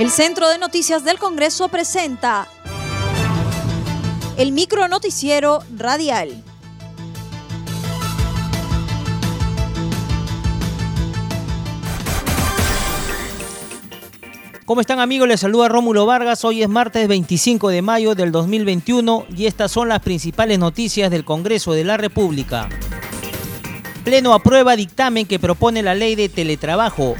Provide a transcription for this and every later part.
El Centro de Noticias del Congreso presenta el micro noticiero radial. ¿Cómo están amigos? Les saluda Rómulo Vargas. Hoy es martes 25 de mayo del 2021 y estas son las principales noticias del Congreso de la República. Pleno aprueba dictamen que propone la ley de teletrabajo.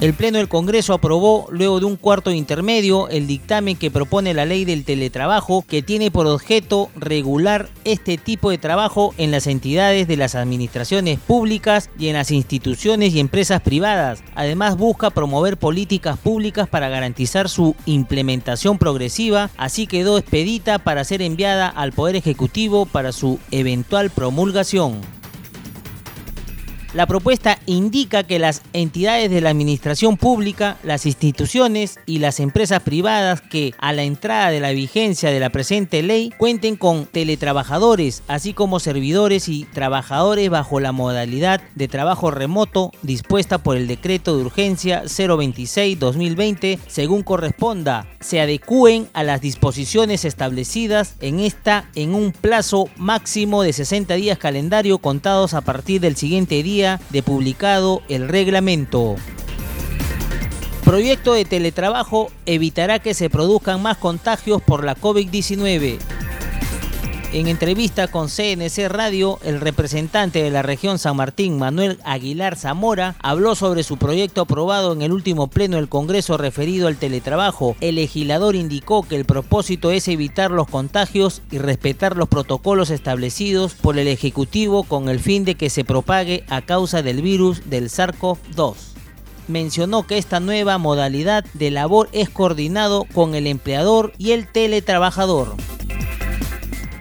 El Pleno del Congreso aprobó, luego de un cuarto intermedio, el dictamen que propone la ley del teletrabajo, que tiene por objeto regular este tipo de trabajo en las entidades de las administraciones públicas y en las instituciones y empresas privadas. Además, busca promover políticas públicas para garantizar su implementación progresiva, así quedó expedita para ser enviada al Poder Ejecutivo para su eventual promulgación. La propuesta indica que las entidades de la administración pública, las instituciones y las empresas privadas que a la entrada de la vigencia de la presente ley cuenten con teletrabajadores, así como servidores y trabajadores bajo la modalidad de trabajo remoto dispuesta por el decreto de urgencia 026-2020 según corresponda, se adecúen a las disposiciones establecidas en esta en un plazo máximo de 60 días calendario contados a partir del siguiente día de publicado el reglamento. Proyecto de teletrabajo evitará que se produzcan más contagios por la COVID-19. En entrevista con CNC Radio, el representante de la región San Martín, Manuel Aguilar Zamora, habló sobre su proyecto aprobado en el último pleno del Congreso referido al teletrabajo. El legislador indicó que el propósito es evitar los contagios y respetar los protocolos establecidos por el Ejecutivo con el fin de que se propague a causa del virus del SARS-CoV-2 mencionó que esta nueva modalidad de labor es coordinado con el empleador y el teletrabajador.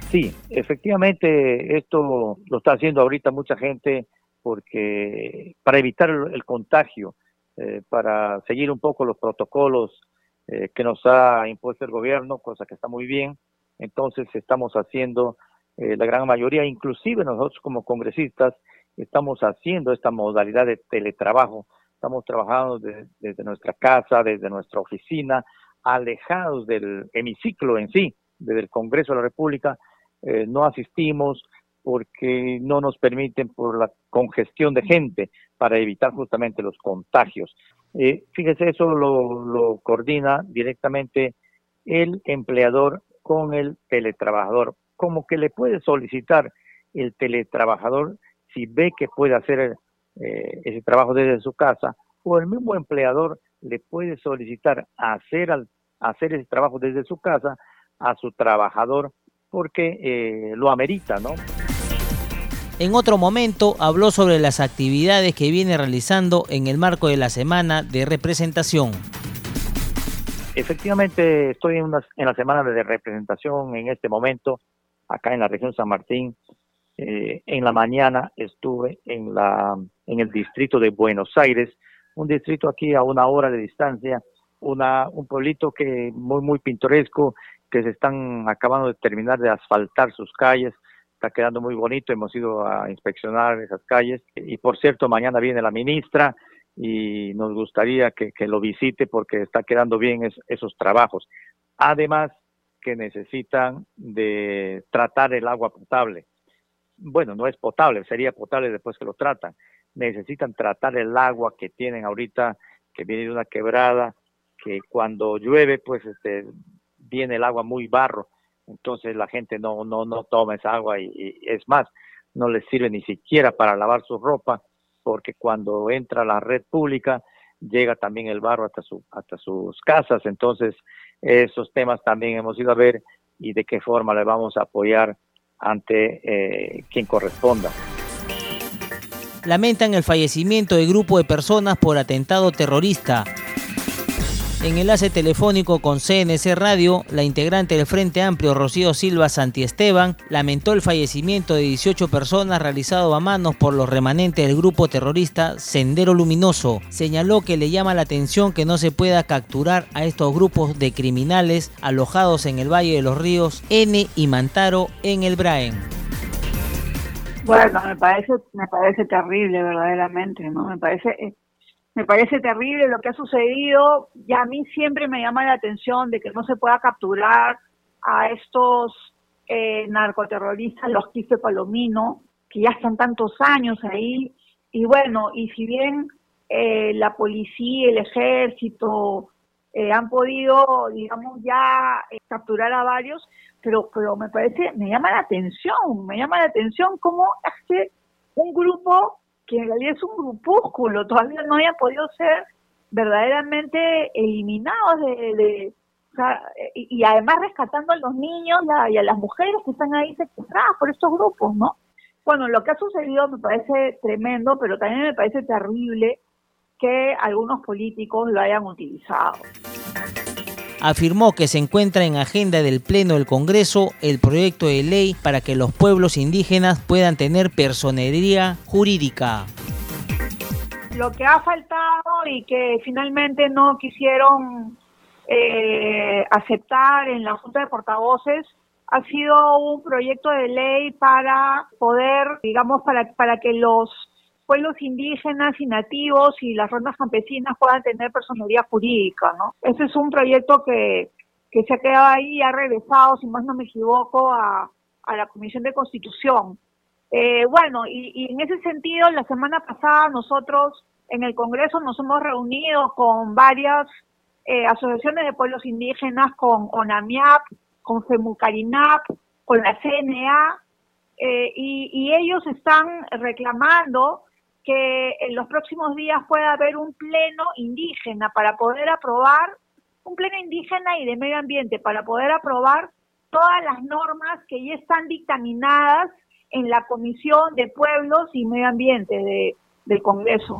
Sí, efectivamente esto lo está haciendo ahorita mucha gente porque para evitar el, contagio, eh, para seguir un poco los protocolos eh, que nos ha impuesto el gobierno, cosa que está muy bien. Entonces estamos haciendo eh, la gran mayoría, inclusive nosotros como congresistas, estamos haciendo esta modalidad de teletrabajo. Estamos trabajando desde nuestra casa, desde nuestra oficina, alejados del hemiciclo en sí, desde el Congreso de la República, eh, no asistimos porque no nos permiten por la congestión de gente para evitar justamente los contagios. Eh, fíjese, eso lo, lo coordina directamente el empleador con el teletrabajador, como que le puede solicitar el teletrabajador si ve que puede hacer eh, ese trabajo desde su casa, o el mismo empleador le puede solicitar hacer, hacer ese trabajo desde su casa a su trabajador porque eh, lo amerita, ¿no? En otro momento habló sobre las actividades que viene realizando en el marco de la semana de representación. Efectivamente, estoy en, en la semana de representación en este momento, acá en la región San Martín. Eh, en la mañana estuve en, la, en el distrito de Buenos Aires, un distrito aquí a una hora de distancia, una, un pueblito que muy, muy pintoresco, que se están acabando de terminar de asfaltar sus calles, está quedando muy bonito, hemos ido a inspeccionar esas calles y por cierto mañana viene la ministra y nos gustaría que, lo visite porque está quedando bien esos trabajos. Además que necesitan de tratar el agua potable. Bueno, no es potable, sería potable después que lo tratan. Necesitan tratar el agua que tienen ahorita, que viene de una quebrada, que cuando llueve, pues este, viene el agua muy barro, entonces la gente no, no, no toma esa agua y, es más, no les sirve ni siquiera para lavar su ropa, porque cuando entra la red pública llega también el barro hasta, su, hasta sus casas, entonces esos temas también hemos ido a ver y de qué forma le vamos a apoyar ante eh, quien corresponda. Lamentan el fallecimiento de grupo de personas por atentado terrorista. En enlace telefónico con CNC Radio, la integrante del Frente Amplio Rocío Silva Santiesteban lamentó el fallecimiento de 18 personas realizado a manos por los remanentes del grupo terrorista Sendero Luminoso. Señaló que le llama la atención que no se pueda capturar a estos grupos de criminales alojados en el Valle de los Ríos N y Mantaro en el Braen. Bueno, me parece, me parece terrible verdaderamente, ¿no? Me parece me parece terrible lo que ha sucedido y a mí siempre me llama la atención de que no se pueda capturar a estos eh, narcoterroristas, los Quispe Palomino, que ya están tantos años ahí. Y bueno, y si bien eh, la policía, el ejército eh, han podido, digamos, ya capturar a varios, pero, pero me parece, me llama la atención, me llama la atención cómo es que un grupo que en realidad es un grupúsculo, todavía no haya podido ser verdaderamente eliminados de, y, además rescatando a los niños y a las mujeres que están ahí secuestradas por estos grupos, ¿no? Bueno, lo que ha sucedido me parece tremendo, pero también me parece terrible que algunos políticos lo hayan utilizado afirmó que se encuentra en agenda del Pleno del Congreso el proyecto de ley para que los pueblos indígenas puedan tener personería jurídica. Lo que ha faltado y que finalmente no quisieron eh, aceptar en la Junta de Portavoces ha sido un proyecto de ley para poder, digamos, para, para que los pueblos indígenas y nativos y las rondas campesinas puedan tener personalidad jurídica, ¿no? Ese es un proyecto que, que se ha quedado ahí y ha regresado, si más no me equivoco, a, a la Comisión de Constitución. Eh, bueno, y, en ese sentido, la semana pasada nosotros en el Congreso nos hemos reunido con varias eh, asociaciones de pueblos indígenas, con ONAMIAP, con FEMUCARINAP, con la CNA, eh, y, ellos están reclamando que en los próximos días pueda haber un pleno indígena para poder aprobar, un pleno indígena y de medio ambiente, para poder aprobar todas las normas que ya están dictaminadas en la Comisión de Pueblos y Medio Ambiente de, del Congreso.